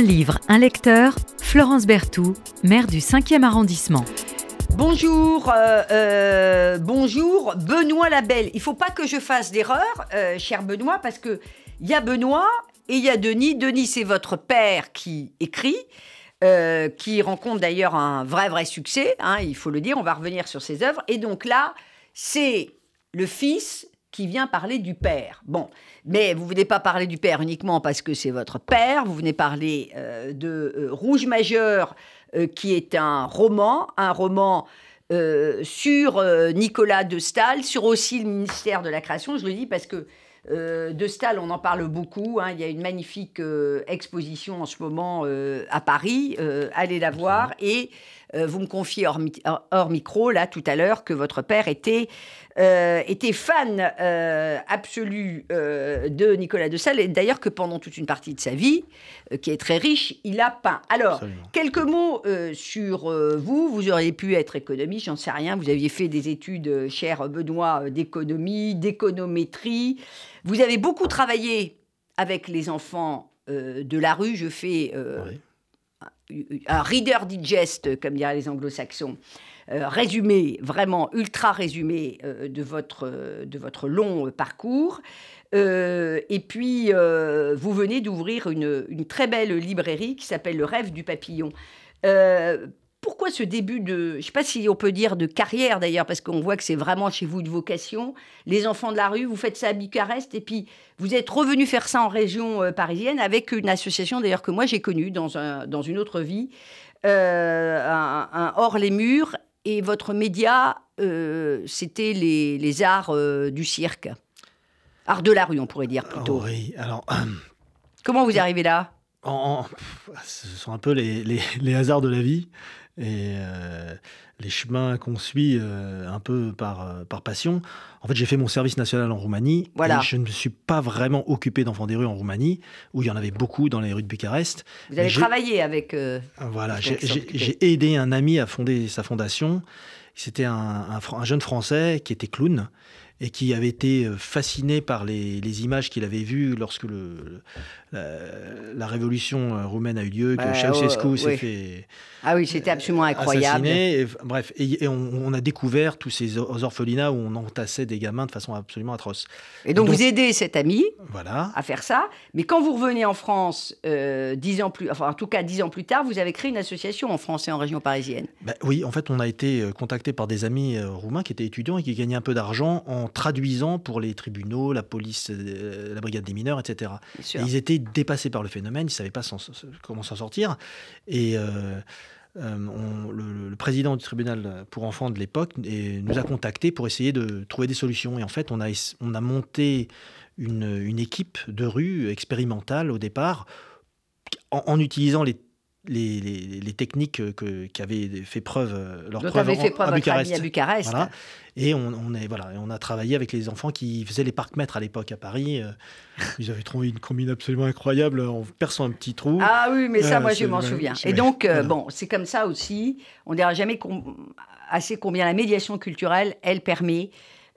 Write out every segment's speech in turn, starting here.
Un livre, un lecteur, Florence Berthoud, maire du 5e arrondissement. Bonjour, euh, euh, bonjour, Benoît Labelle. Il faut pas que je fasse d'erreur, euh, cher Benoît, parce que il y a Benoît et il y a Denis. Denis, c'est votre père qui écrit, qui rencontre d'ailleurs un vrai, vrai succès, hein, il faut le dire, on va revenir sur ses œuvres. Et donc là, c'est le fils qui vient parler du père. Bon, mais vous venez pas parler du père uniquement parce que c'est votre père, vous venez parler de Rouge Majeur, qui est un roman, un roman sur Nicolas de Stahl, sur aussi le ministère de la Création, je le dis parce que de Stahl, on en parle beaucoup. Hein. il y a une magnifique exposition en ce moment à Paris. allez la voir. Et vous me confiez hors, micro, là, tout à l'heure, que votre père était, était fan absolu de Nicolas de Stahl. Et d'ailleurs, que pendant toute une partie de sa vie, qui est très riche, il a peint. Alors, quelques mots sur vous. Vous auriez pu être économiste, j'en sais rien. Vous aviez fait des études, cher Benoît, d'économie, d'économétrie. Vous avez beaucoup travaillé avec les enfants de la rue. Je fais un reader digest, comme diraient les anglo-saxons, résumé, vraiment ultra résumé de, votre, de votre long parcours. et puis, vous venez d'ouvrir une, une, très belle librairie qui s'appelle Le rêve du papillon. Pourquoi ce début de, je ne sais pas si on peut dire de carrière d'ailleurs, parce qu'on voit que c'est vraiment chez vous de vocation, les enfants de la rue, vous faites ça à Bucarest, et puis vous êtes revenu faire ça en région euh, parisienne avec une association d'ailleurs que moi j'ai connue dans, un, dans une autre vie, euh, un, Hors les murs, et votre média, euh, c'était les, les, arts du cirque. Art de la rue, on pourrait dire plutôt. oui, alors... Comment vous arrivez là? en, ce sont un peu les, les, les hasards de la vie et euh, les chemins qu'on suit euh, un peu par, euh, par passion. En fait, j'ai fait mon service national en Roumanie. Voilà. Et je ne me suis pas vraiment occupé d'enfants des rues en Roumanie, où il y en avait beaucoup dans les rues de Bucarest. Vous avez travaillé avec. voilà, j'ai aidé un ami à fonder sa fondation. C'était un, un, un, jeune Français qui était clown et qui avait été fasciné par les, les images qu'il avait vues lorsque le, la, révolution euh, roumaine a eu lieu, que Ceausescu s'est fait. Ah oui, c'était absolument incroyable. Et, bref, et, on, a découvert tous ces orphelinats où on entassait des gamins de façon absolument atroce. Et donc, vous aidez cet ami voilà. à faire ça. Mais quand vous revenez en France, euh, dix ans plus, enfin en tout cas dix ans plus tard, vous avez créé une association en France et en région parisienne. Ben oui, en fait, on a été contacté par des amis roumains qui étaient étudiants et qui gagnaient un peu d'argent en traduisant pour les tribunaux, la police, euh, la brigade des mineurs, etc. ils étaient dépassés par le phénomène, ils ne savaient pas comment s'en sortir. Et euh, euh, le, président du tribunal pour enfants de l'époque nous a contactés pour essayer de trouver des solutions. Et en fait, on a, on a monté une, équipe de rue expérimentale au départ en utilisant les les, les, techniques que, qui avaient fait preuve euh, leur preuve, fait preuve à, Bucarest. à Bucarest. Et on, on, est, voilà, on a travaillé avec les enfants qui faisaient les parcs-mètres à l'époque à Paris. Euh, ils avaient trouvé une combine absolument incroyable en perçant un petit trou. Ah oui, mais ça, euh, moi, je m'en souviens. Et donc, bon, c'est comme ça aussi. On ne dira jamais assez combien la médiation culturelle, elle permet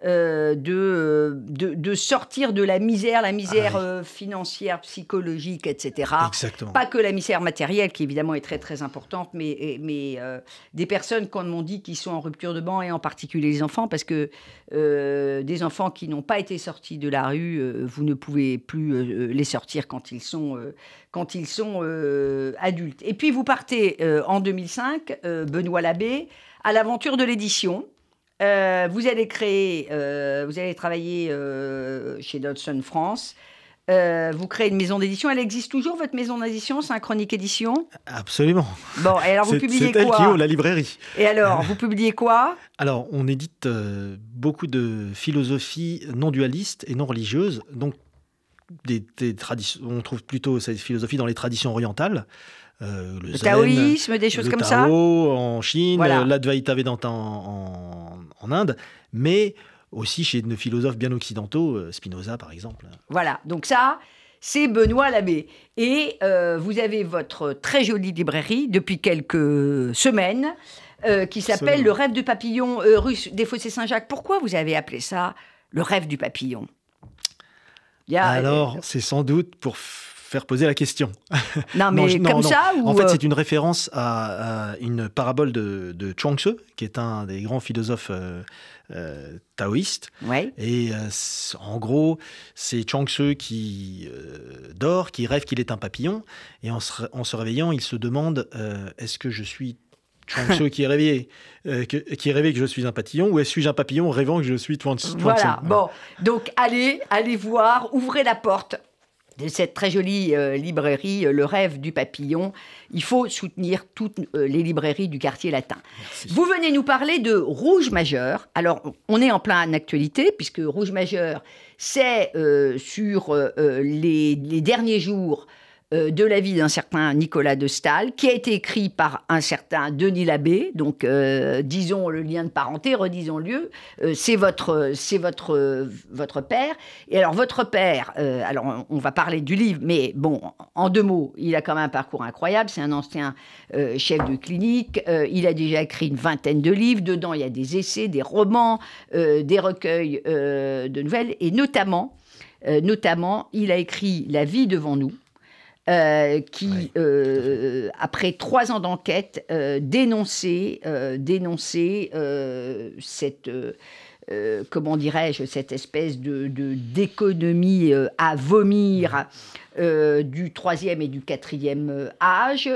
euh, de, de, sortir de la misère, la misère ah euh, financière, psychologique, etc. Exactement. Pas que la misère matérielle, qui évidemment est très très importante, mais, mais euh, des personnes, comme on dit, qui sont en rupture de banc, et en particulier les enfants, parce que des enfants qui n'ont pas été sortis de la rue, vous ne pouvez plus les sortir quand ils sont, quand ils sont adultes. Et puis vous partez en 2005, Benoît Labbé, à l'aventure de l'édition. Euh, vous allez créer, euh, vous allez travailler euh, chez Dodson France. vous créez une maison d'édition. Elle existe toujours, votre maison d'édition, Synchronique Édition? Absolument. Bon, et alors vous publiez quoi C'est elle qui la librairie. Et alors, vous publiez quoi? Alors, on édite beaucoup de philosophies non dualistes et non religieuses. Donc, des, traditions, on trouve plutôt cette philosophie dans les traditions orientales. Euh, le, taoïsme, des choses comme ça? en Chine, l'Advaita Vedanta en, en, Inde, mais aussi chez nos philosophes bien occidentaux, euh, Spinoza par exemple. Voilà, donc ça, c'est Benoît Labbé. Et euh, vous avez votre très jolie librairie depuis quelques semaines qui s'appelle Le rêve du papillon russe des Fossés Saint-Jacques. Pourquoi vous avez appelé ça Le rêve du papillon? Alors, c'est sans doute pour faire poser la question. Non, mais comme ça En fait, c'est une référence à, une parabole de, de Chuang Tzu, qui est un des grands philosophes euh, taoïste. Et euh, en gros, c'est Chuang Tzu qui euh, dort, qui rêve qu'il est un papillon. Et en se, réveillant, il se demande est-ce que je suis Chuang Tzu qui est réveillé, qui est rêvé que je suis un papillon, ou est-ce que je un papillon rêvant que je suis Chuang Tzu? Voilà, bon. Donc, allez, allez voir, ouvrez la porte de cette très jolie euh, librairie euh, Le rêve du papillon. Il faut soutenir toutes euh, les librairies du quartier latin. Vous venez nous parler de Rouge Majeur. Alors, on est en plein actualité, puisque Rouge Majeur, c'est sur les, les, derniers jours euh, de la vie d'un certain Nicolas de Stahl, qui a été écrit par un certain Denis Labbé. Donc, euh, disons le lien de parenté, redisons-le. Euh, c'est votre, c'est votre, votre père. Et alors, votre père, alors on va parler du livre, mais bon, en deux mots, il a quand même un parcours incroyable. C'est un ancien chef de clinique. il a déjà écrit une vingtaine de livres. Dedans, il y a des essais, des romans, des recueils de nouvelles, et notamment. notamment, il a écrit La vie devant nous, euh, qui, euh, après trois ans d'enquête, euh, dénonçait, dénonçait cette, comment dirais-je, cette espèce de d'économie à vomir euh, du troisième et du quatrième âge,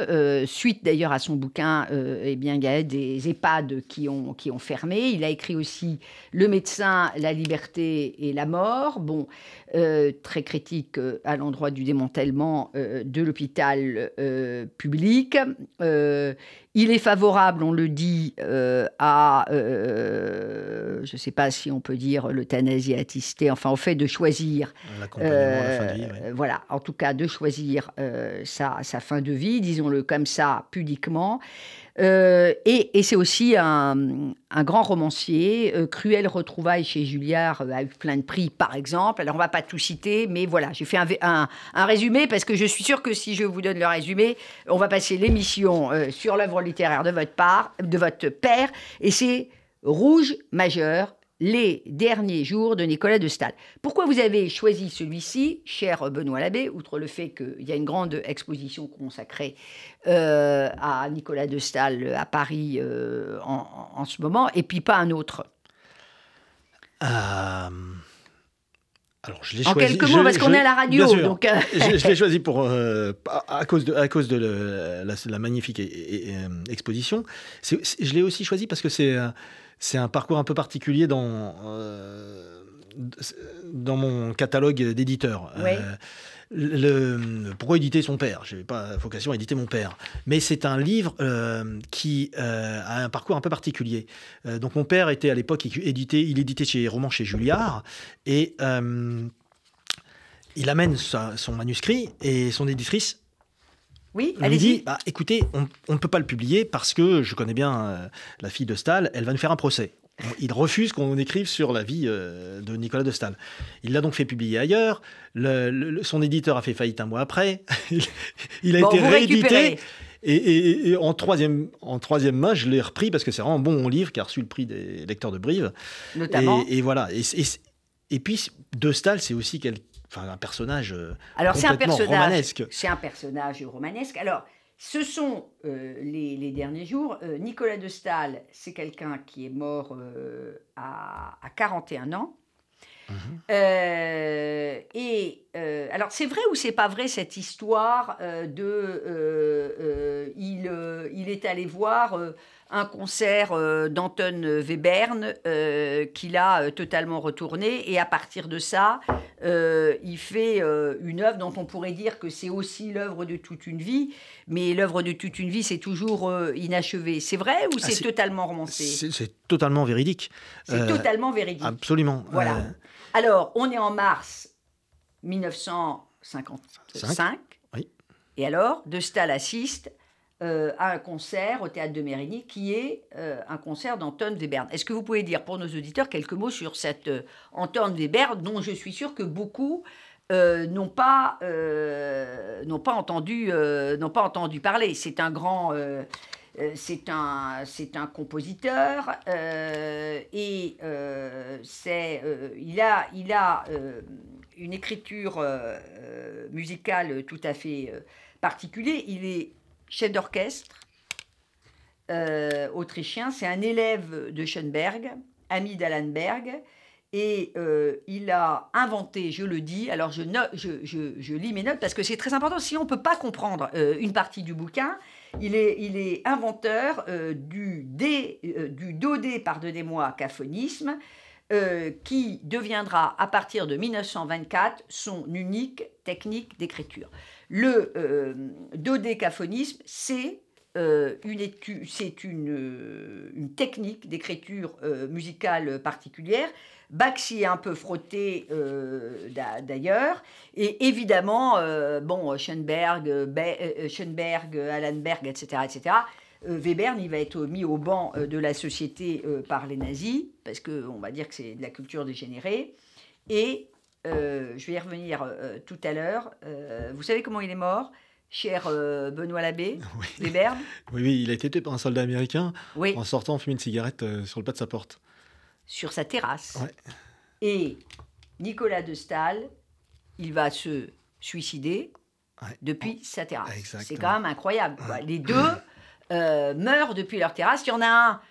suite d'ailleurs à son bouquin, eh bien, il y a des EHPAD qui ont, qui ont fermé. Il a écrit aussi Le médecin, la liberté et la mort. Bon, très critique à l'endroit du démantèlement de l'hôpital public. Il est favorable, on le dit, à, je ne sais pas si on peut dire l'euthanasie assistée, enfin au fait de choisir. Voilà, en tout cas de choisir euh, sa, fin de vie, disons-le comme ça, pudiquement. Euh, et, c'est aussi un, grand romancier. Euh, Cruel retrouvailles chez Julliard a eu plein de prix, par exemple. Alors, on va pas tout citer, mais voilà, j'ai fait un, résumé parce que je suis sûre que si je vous donne le résumé, on va passer l'émission sur l'œuvre littéraire de votre père. Et c'est Rouge majeur les derniers jours de Nicolas de Stahl. Pourquoi vous avez choisi celui-ci, cher Benoît Labbé, outre le fait qu'il y a une grande exposition consacrée euh, à Nicolas de Stahl à Paris euh, en, ce moment, et puis pas un autre? Euh, Alors, je l'ai en quelques mots, parce qu'on est à la radio. Donc je, l'ai choisi pour, à cause de, à cause de la, magnifique exposition. je l'ai aussi choisi parce que c'est c'est un parcours un peu particulier dans, euh, dans mon catalogue d'éditeur. Euh, le, pourquoi éditer son père? Je n'ai pas vocation à éditer mon père. Mais c'est un livre euh, qui a un parcours un peu particulier. donc mon père était à l'époque édité, il éditait chez Romans chez Julliard et il amène son manuscrit et son éditrice oui, elle dit bah, écoutez, on ne peut pas le publier parce que je connais bien euh, la fille de Stahl, elle va nous faire un procès. Il refuse qu'on écrive sur la vie euh, de Nicolas de Stahl. Il l'a donc fait publier ailleurs. son éditeur a fait faillite un mois après. il a été réédité. Et, en, troisième, en troisième main, je l'ai repris parce que c'est vraiment un bon livre qui a reçu le prix des lecteurs de Brive. Notamment. Et, voilà. Et, puis, De Stahl, c'est aussi quelqu'un enfin un personnage euh, Alors c'est un personnage romanesque. C'est un personnage romanesque. Alors ce sont euh, les, derniers jours. Euh, Nicolas de Stahl, c'est quelqu'un qui est mort à, à, 41 ans. Mhm. et alors c'est vrai ou c'est pas vrai cette histoire de il, il est allé voir un concert d'Anton Webern qu'il a totalement retourné. Et à partir de ça, il fait une œuvre dont on pourrait dire que c'est aussi l'œuvre de toute une vie. Mais l'œuvre de toute une vie, c'est toujours inachevé. C'est vrai ou ah, c'est totalement romancé? C'est totalement véridique. C'est totalement véridique. Absolument. Voilà. Alors, on est en mars 1955. Oui. Et alors, De Stahl assiste euh, à un concert au théâtre de Mérigny qui est euh, un concert d'Anton Webern. Est-ce que vous pouvez dire pour nos auditeurs quelques mots sur cette euh, Anton Webern dont je suis sûr que beaucoup n'ont pas, n'ont pas, entendu, n'ont pas entendu parler C'est un grand. c'est un, c'est un compositeur et c'est, il a, il a une écriture musicale tout à fait particulière. Il est chef d'orchestre autrichien. C'est un élève de Schoenberg, ami d'Alan Berg. Et il a inventé, je le dis, alors je, je, lis mes notes parce que c'est très important, sinon on ne peut pas comprendre une partie du bouquin. Il est, il est inventeur du, D, du dodé, pardonnez-moi, caphonisme, qui deviendra à partir de 1924 son unique technique d'écriture. Le dodécaphonisme, c'est une, c'est une, technique d'écriture musicale particulière Bach s'y est un peu frotté euh, d'ailleurs. Et évidemment, euh, bon, Schoenberg, euh, Schoenberg, Alan Berg, etc., etc., Weber il va être mis au banc de la société par les nazis, parce qu'on va dire que c'est de la culture dégénérée. Et je vais y revenir tout à l'heure. vous savez comment il est mort cher Benoît Labbé, oui. Weber oui, oui, il a été tué par un soldat américain en sortant en fumant une cigarette sur le pas de sa porte sur sa terrasse. Et Nicolas de Stahl, il va se suicider depuis sa terrasse. C'est quand même incroyable. Les deux euh, meurent depuis leur terrasse. Il y en a un,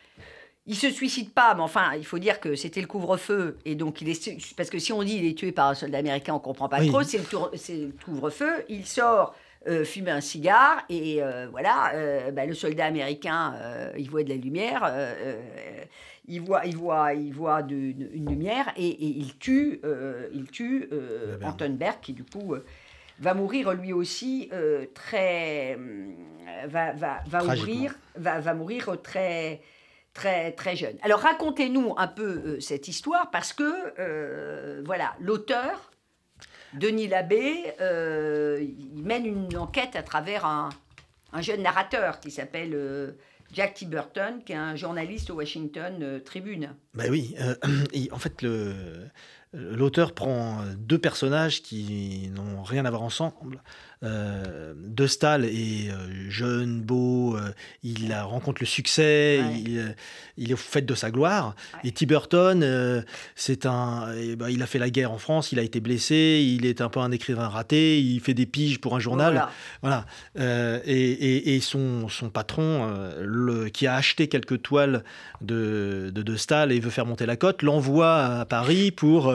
il se suicide pas, mais enfin, il faut dire que c'était le couvre-feu. Et donc, il est, parce que si on dit il est tué par un soldat américain, on comprend pas trop. C'est le, couvre-feu. Il sort. Euh, fumer un cigare et euh, voilà, bah, le soldat américain, il voit de la lumière, il voit, il voit, il voit de, une lumière et, il tue, euh, il tue euh, Anton Berg qui du coup euh, va mourir lui aussi très, va, va, va va, va mourir très très très jeune. Alors racontez-nous un peu cette histoire parce que voilà l'auteur Denis Labbé il mène une enquête à travers un, un jeune narrateur qui s'appelle Jack T. Qui est un journaliste au Washington euh, Tribune. Ben oui, euh, en fait, l'auteur prend deux personnages qui n'ont rien à voir ensemble euh, de Stahl est euh, jeune, beau, il rencontre le succès, il, est au fait de sa gloire. Et Tiburton, c'est un, ben, il a fait la guerre en France, il a été blessé, il est un peu un écrivain raté, il fait des piges pour un journal. Voilà. Et, son, son, patron, le, qui a acheté quelques toiles de, de, Stahl et veut faire monter la cote, l'envoie à Paris pour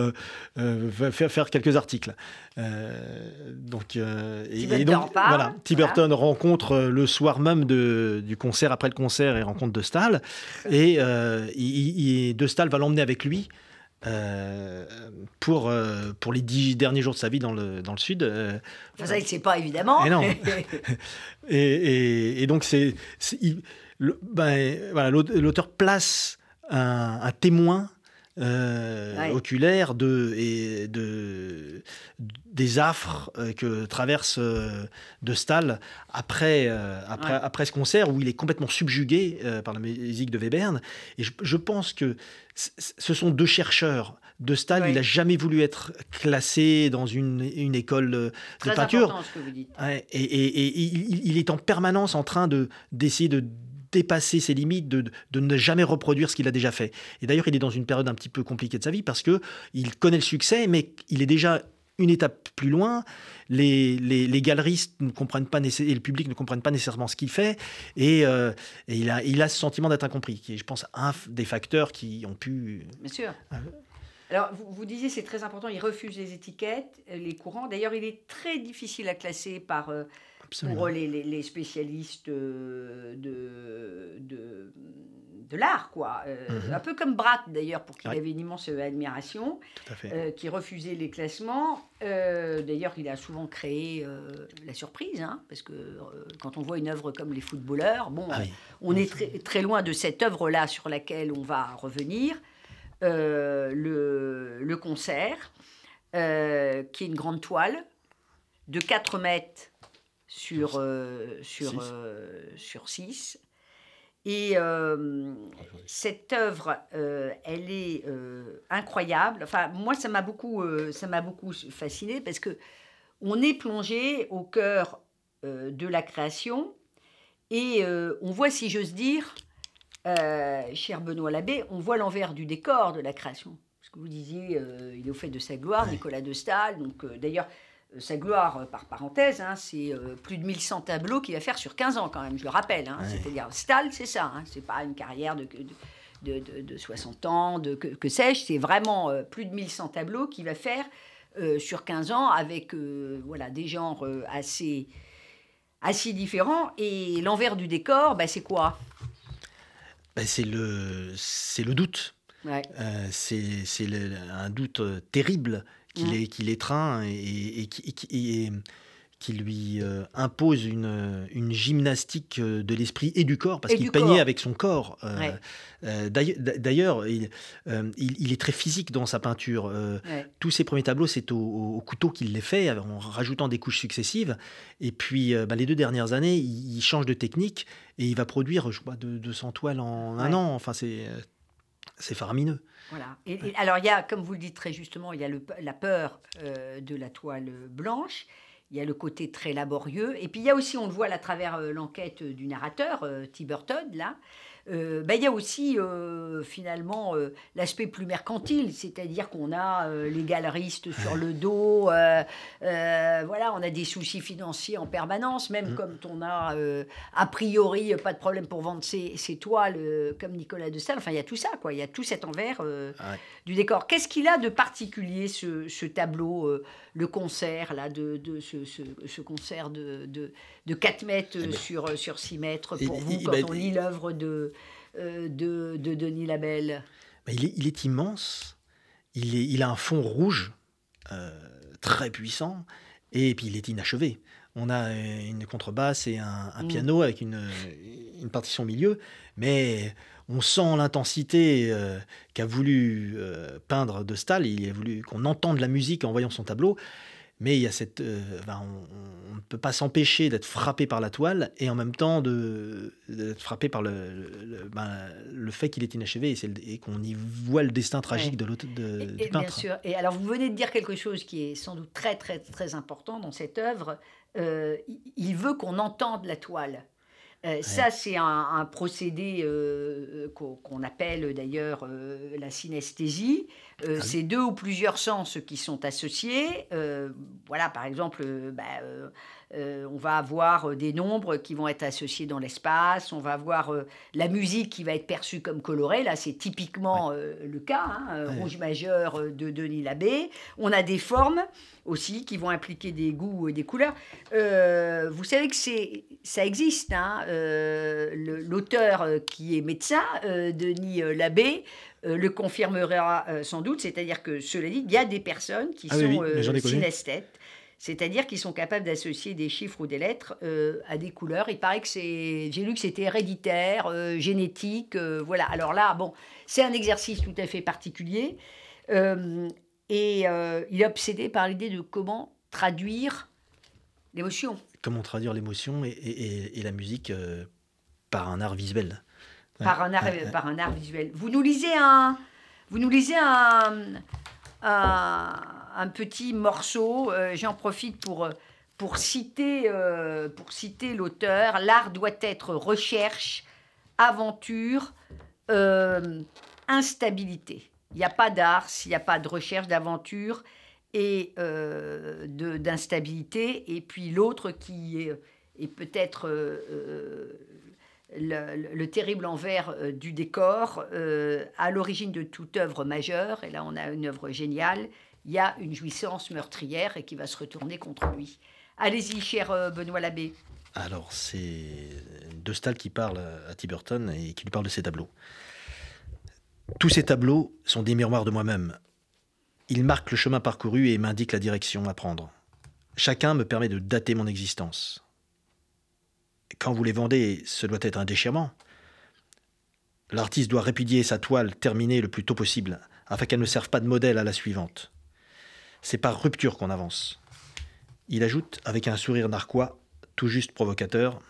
faire, faire quelques articles. donc, et, donc, voilà, Tiberton rencontre euh, le soir même de, du concert, après le concert, et rencontre De Stahl. Et euh, il, De Stahl va l'emmener avec lui. Euh, pour, pour les dix derniers jours de sa vie dans le, dans le sud. Enfin, ça, il ne sait pas, évidemment. Et non. et, et, donc, c'est, ben, voilà, l'auteur place un, un témoin euh, oculaire de, et de, des affres euh, que traverse euh, De Stahl après, après, après ce concert où il est complètement subjugué par la musique de Webern. Et je, pense que ce sont deux chercheurs. De Stahl, il n'a jamais voulu être classé dans une, une école de peinture. Ce que vous dites. et, et, et il, il, est en permanence en train d'essayer de dépasser ses limites, de, ne jamais reproduire ce qu'il a déjà fait. Et d'ailleurs, il est dans une période un petit peu compliquée de sa vie parce que il connaît le succès, mais il est déjà une étape plus loin. Les, les, galeristes ne comprennent pas et le public ne comprennent pas nécessairement ce qu'il fait, et, euh, il, a, il a ce sentiment d'être incompris, qui est, je pense, un des facteurs qui ont pu. Bien sûr. Alors, vous, vous disiez, c'est très important, il refuse les étiquettes, les courants. D'ailleurs, il est très difficile à classer par. Euh, pour les, les, spécialistes euh, de, de, de l'art, quoi. Euh, mhm. Un peu comme Bratt, d'ailleurs, pour qui il avait une immense admiration, euh, qui refusait les classements. d'ailleurs, il a souvent créé la surprise, hein, parce que quand on voit une œuvre comme Les footballeurs, bon, ah on est très, très loin de cette œuvre-là sur laquelle on va revenir. le, le concert, qui est une grande toile de 4 mètres sur, euh, sur, euh, sur six. Et euh, cette œuvre, elle est incroyable. Enfin, moi, ça m'a beaucoup, ça m'a beaucoup fasciné parce que on est plongé au cœur de la création et on voit, si j'ose dire, cher Benoît Labbé, on voit l'envers du décor de la création. Parce ce que vous disiez, il est au fait de sa gloire, Nicolas de Stahl. Donc, d'ailleurs, sa gloire, par parenthèse, hein, c'est plus de 1100 tableaux qu'il va faire sur 15 ans quand même, je le rappelle. Hein. C'est-à-dire, Stahl, c'est ça, hein, c'est pas une carrière de, de, de, 60 ans, de, que, que sais-je, c'est vraiment plus de 1100 tableaux qu'il va faire sur 15 ans avec voilà, des genres assez assez différents. Et l'envers du décor, bah, c'est quoi? Bah, C'est le, le doute. Euh, c'est un doute euh, terrible qu'il mmh. est, qu'il étreint et, et, et, qui lui euh, impose une, une, gymnastique euh, de l'esprit et du corps, parce qu'il peignait avec son corps. Euh, d'ailleurs, il, il, est très physique dans sa peinture. Tous ses premiers tableaux, c'est au, couteau qu'il les fait, en rajoutant des couches successives. Et puis, bah, les deux dernières années, il, change de technique et il va produire, je crois, 200 toiles en un an. Enfin, c'est c'est faramineux. Voilà. Et, alors, il y a, comme vous le dites très justement, il y a le, la peur de la toile blanche. Il y a le côté très laborieux. Et puis il y a aussi, on le voit à travers euh, l'enquête du narrateur, euh, Tiberton, là, euh, ben, il y a aussi euh, finalement euh, l'aspect plus mercantile, c'est-à-dire qu'on a les galeristes sur le dos, voilà, on a des soucis financiers en permanence, même comme mmh. on a a priori pas de problème pour vendre ses, toiles comme Nicolas de Stahl. Enfin, il y a tout ça, quoi. Il y a tout cet envers du décor. Qu'est-ce qu'il a de particulier ce, tableau, le concert là, de, de ce, concert de, de, 4 mètres eh ben, sur, sur 6 mètres pour vous quand on lit l'œuvre de euh, de, Denis Labelle il est, il est, immense. Il, est, il a un fond rouge euh, très puissant et puis il est inachevé. On a une contrebasse et un, mm. piano avec une, une, partition au milieu, mais on sent l'intensité euh, qu'a voulu peindre de Stahl. Il a voulu qu'on entende la musique en voyant son tableau. Mais il y a cette, euh, on, ne peut pas s'empêcher d'être frappé par la toile et en même temps d'être frappé par le, le, ben, fait qu'il est inachevé et, qu'on y voit le destin tragique de de, du peintre. Bien sûr. Et alors vous venez de dire quelque chose qui est sans doute très très très important dans cette œuvre. Euh, il veut qu'on entende la toile. Euh, ça, c'est un, procédé euh, qu'on appelle d'ailleurs euh, la synesthésie. Ah c'est deux ou plusieurs sens qui sont associés. voilà, par exemple, bah, euh, on va avoir euh, des nombres qui vont être associés dans l'espace, on va avoir euh, la musique qui va être perçue comme colorée, là c'est typiquement le cas, hein, rouge majeur de Denis Labbé. On a des formes aussi qui vont impliquer des goûts et des couleurs. vous savez que c'est, ça existe, hein, l'auteur qui est médecin, Denis Labbé, le confirmera sans doute, c'est-à-dire que cela dit, il y a des personnes qui ah sont synesthètes c'est-à-dire qu'ils sont capables d'associer des chiffres ou des lettres euh, à des couleurs. Il paraît que c'est, j'ai lu que c'était héréditaire, euh, génétique, euh, voilà. Alors là, bon, c'est un exercice tout à fait particulier, et il est obsédé par l'idée de comment traduire l'émotion. Comment traduire l'émotion et, la musique par un art visuel. Par un art, par un art visuel. Vous nous lisez un, vous nous lisez un, un un petit morceau. Euh, j'en profite pour, euh, pour citer, euh, pour citer l'auteur. L'art doit être recherche, aventure, instabilité. Il n'y a pas d'art s'il n'y a pas de recherche, d'aventure et d'instabilité. Et puis l'autre qui est, est peut-être le, le, terrible envers du décor, à l'origine de toute œuvre majeure, et là on a une œuvre géniale, il y a une jouissance meurtrière et qui va se retourner contre lui. Allez-y, cher euh, Benoît Labbé. Alors, c'est De Stahl qui parle à Tiberton et qui lui parle de ses tableaux. Tous ces tableaux sont des miroirs de moi-même. Ils marquent le chemin parcouru et m'indiquent la direction à prendre. Chacun me permet de dater mon existence. Quand vous les vendez, ce doit être un déchirement. L'artiste doit répudier sa toile terminée le plus tôt possible, afin qu'elle ne serve pas de modèle à la suivante. C'est par rupture qu'on avance. Il ajoute, avec un sourire narquois, tout juste provocateur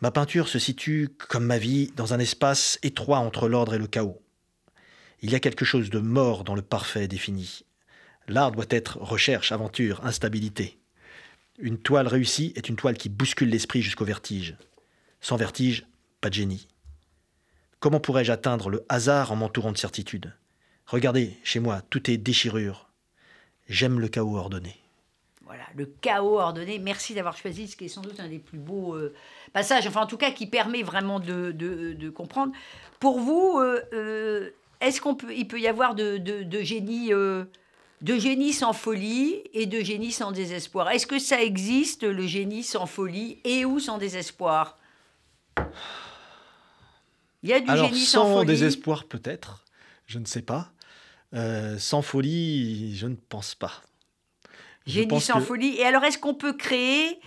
Ma peinture se situe, comme ma vie, dans un espace étroit entre l'ordre et le chaos. Il y a quelque chose de mort dans le parfait défini. L'art doit être recherche, aventure, instabilité. Une toile réussie est une toile qui bouscule l'esprit jusqu'au vertige. Sans vertige, pas de génie. Comment pourrais-je atteindre le hasard en m'entourant de certitude Regardez, chez moi, tout est déchirure. J'aime le chaos ordonné. Voilà, le chaos ordonné. Merci d'avoir choisi ce qui est sans doute un des plus beaux euh, passages, enfin en tout cas qui permet vraiment de, comprendre. Pour vous, euh, euh, est-ce qu'on peut, il peut y avoir de, de génie, de génie sans folie et de génie sans désespoir? Est-ce que ça existe le génie sans folie et ou sans désespoir? Il y a du génie sans, sans désespoir peut-être, je ne sais pas. Euh, sans folie, je ne pense pas. Génie sans folie. Et alors, est-ce qu'on peut créer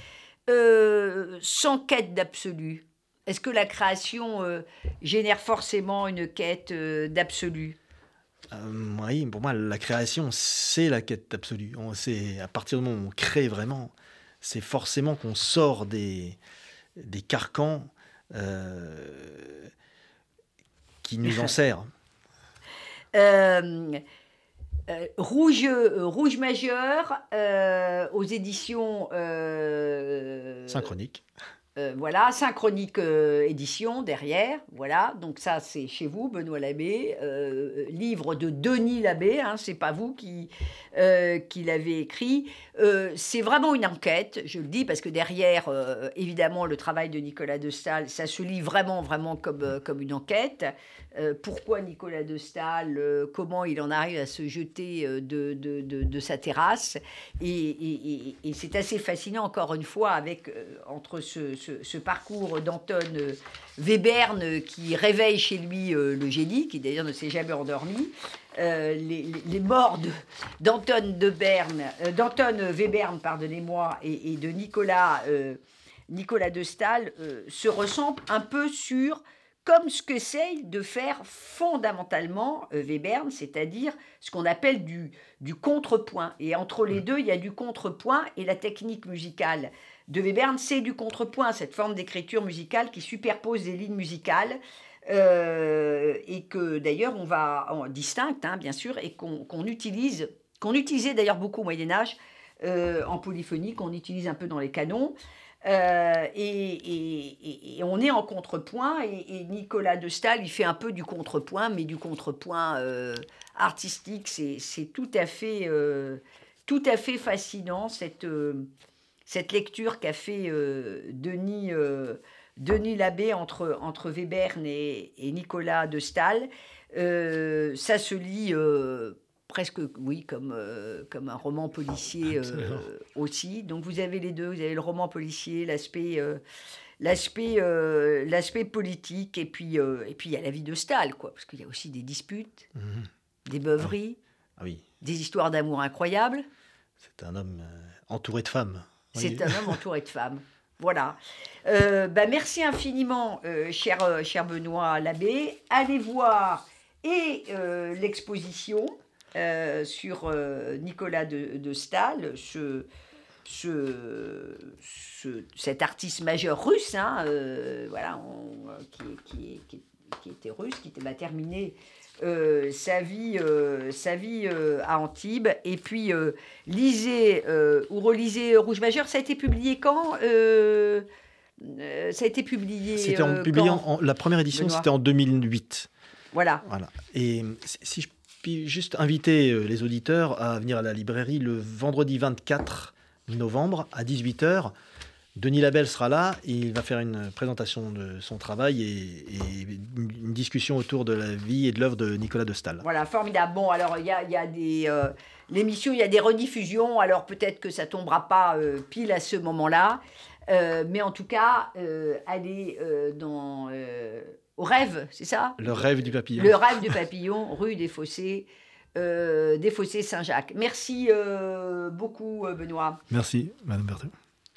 euh, sans quête d'absolu? Est-ce que la création euh, génère forcément une quête d'absolu? Oui, pour moi, la création, c'est la quête d'absolu. C'est à partir du moment où on crée vraiment, c'est forcément qu'on sort des, des carcans qui nous en servent. Euh, euh, rouge, euh, rouge majeur aux éditions synchroniques. Euh, voilà, synchronique euh, édition derrière, voilà, donc ça c'est chez vous, Benoît Labbé, euh, livre de Denis Labbé, hein, c'est pas vous qui, l'avez écrit. c'est vraiment une enquête, je le dis, parce que derrière, évidemment, le travail de Nicolas de Stahl, ça se lit vraiment, vraiment comme, comme une enquête. pourquoi Nicolas de Stahl, comment il en arrive à se jeter de, sa terrasse, et, et c'est assez fascinant, encore une fois, avec entre ce ce, parcours d'Anton euh, Webern qui réveille chez lui euh, le génie, qui d'ailleurs ne s'est jamais endormi. Euh, les, morts d'Anton de, Webern, pardonnez-moi, et, de Nicolas, Nicolas de Stahl se ressemblent un peu sur comme ce que c'est de faire fondamentalement Webern, c'est-à-dire ce qu'on appelle du, du contrepoint. Et entre les deux, il y a du contrepoint et la technique musicale de Webern, c'est du contrepoint, cette forme d'écriture musicale qui superpose des lignes musicales. Euh, et que d'ailleurs on va en distincte, hein, bien sûr, et qu'on utilise, qu'on utilisait d'ailleurs beaucoup au Moyen Âge euh, en polyphonie, qu'on utilise un peu dans les canons. Euh, et, on est en contrepoint, et, Nicolas de Stahl, il fait un peu du contrepoint, mais du contrepoint artistique. C'est tout à fait, tout à fait fascinant cette cette lecture qu'a fait euh, Denis, euh, Denis Labbé entre, entre Webern et, Nicolas de Stahl, euh, ça se lit presque, oui, comme, comme un roman policier aussi. Donc vous avez les deux, vous avez le roman policier, l'aspect... L'aspect, l'aspect politique et puis et puis il y a la vie de Stahl quoi parce qu'il y a aussi des disputes mhm. des beuveries ah oui. des histoires d'amour incroyables c'est un homme entouré de femmes c'est un homme entouré de femmes. Voilà. Euh, bah, merci infiniment, euh, cher, euh, cher Benoît Labbé. Allez voir et l'exposition sur Nicolas de, de Stahl, ce, ce, cet artiste majeur russe, hein, voilà, qui, qui, qui, était russe, qui était, terminé euh, sa vie, euh, sa vie euh, à Antibes. Et puis, lisez ou relisez Rouge Majeur. Ça a été publié quand Ça a été publié. C'était publié en, la première édition, c'était en 2008. Voilà. voilà. Et si je puis juste inviter les auditeurs à venir à la librairie le vendredi 24 novembre à 18h. Denis Labelle sera là, il va faire une présentation de son travail et, une discussion autour de la vie et de l'œuvre de Nicolas de Stahl. Voilà, formidable. Bon, alors il y a, des... Euh, l'émission, il y a des rediffusions, alors peut-être que ça tombera pas euh, pile à ce moment-là, euh, mais en tout cas, allez dans... au rêve, c'est ça? Le rêve du papillon. Le rêve du papillon, rue des Fossés. des Fossés Saint-Jacques. Merci beaucoup, Benoît. Merci, Madame Berthaud.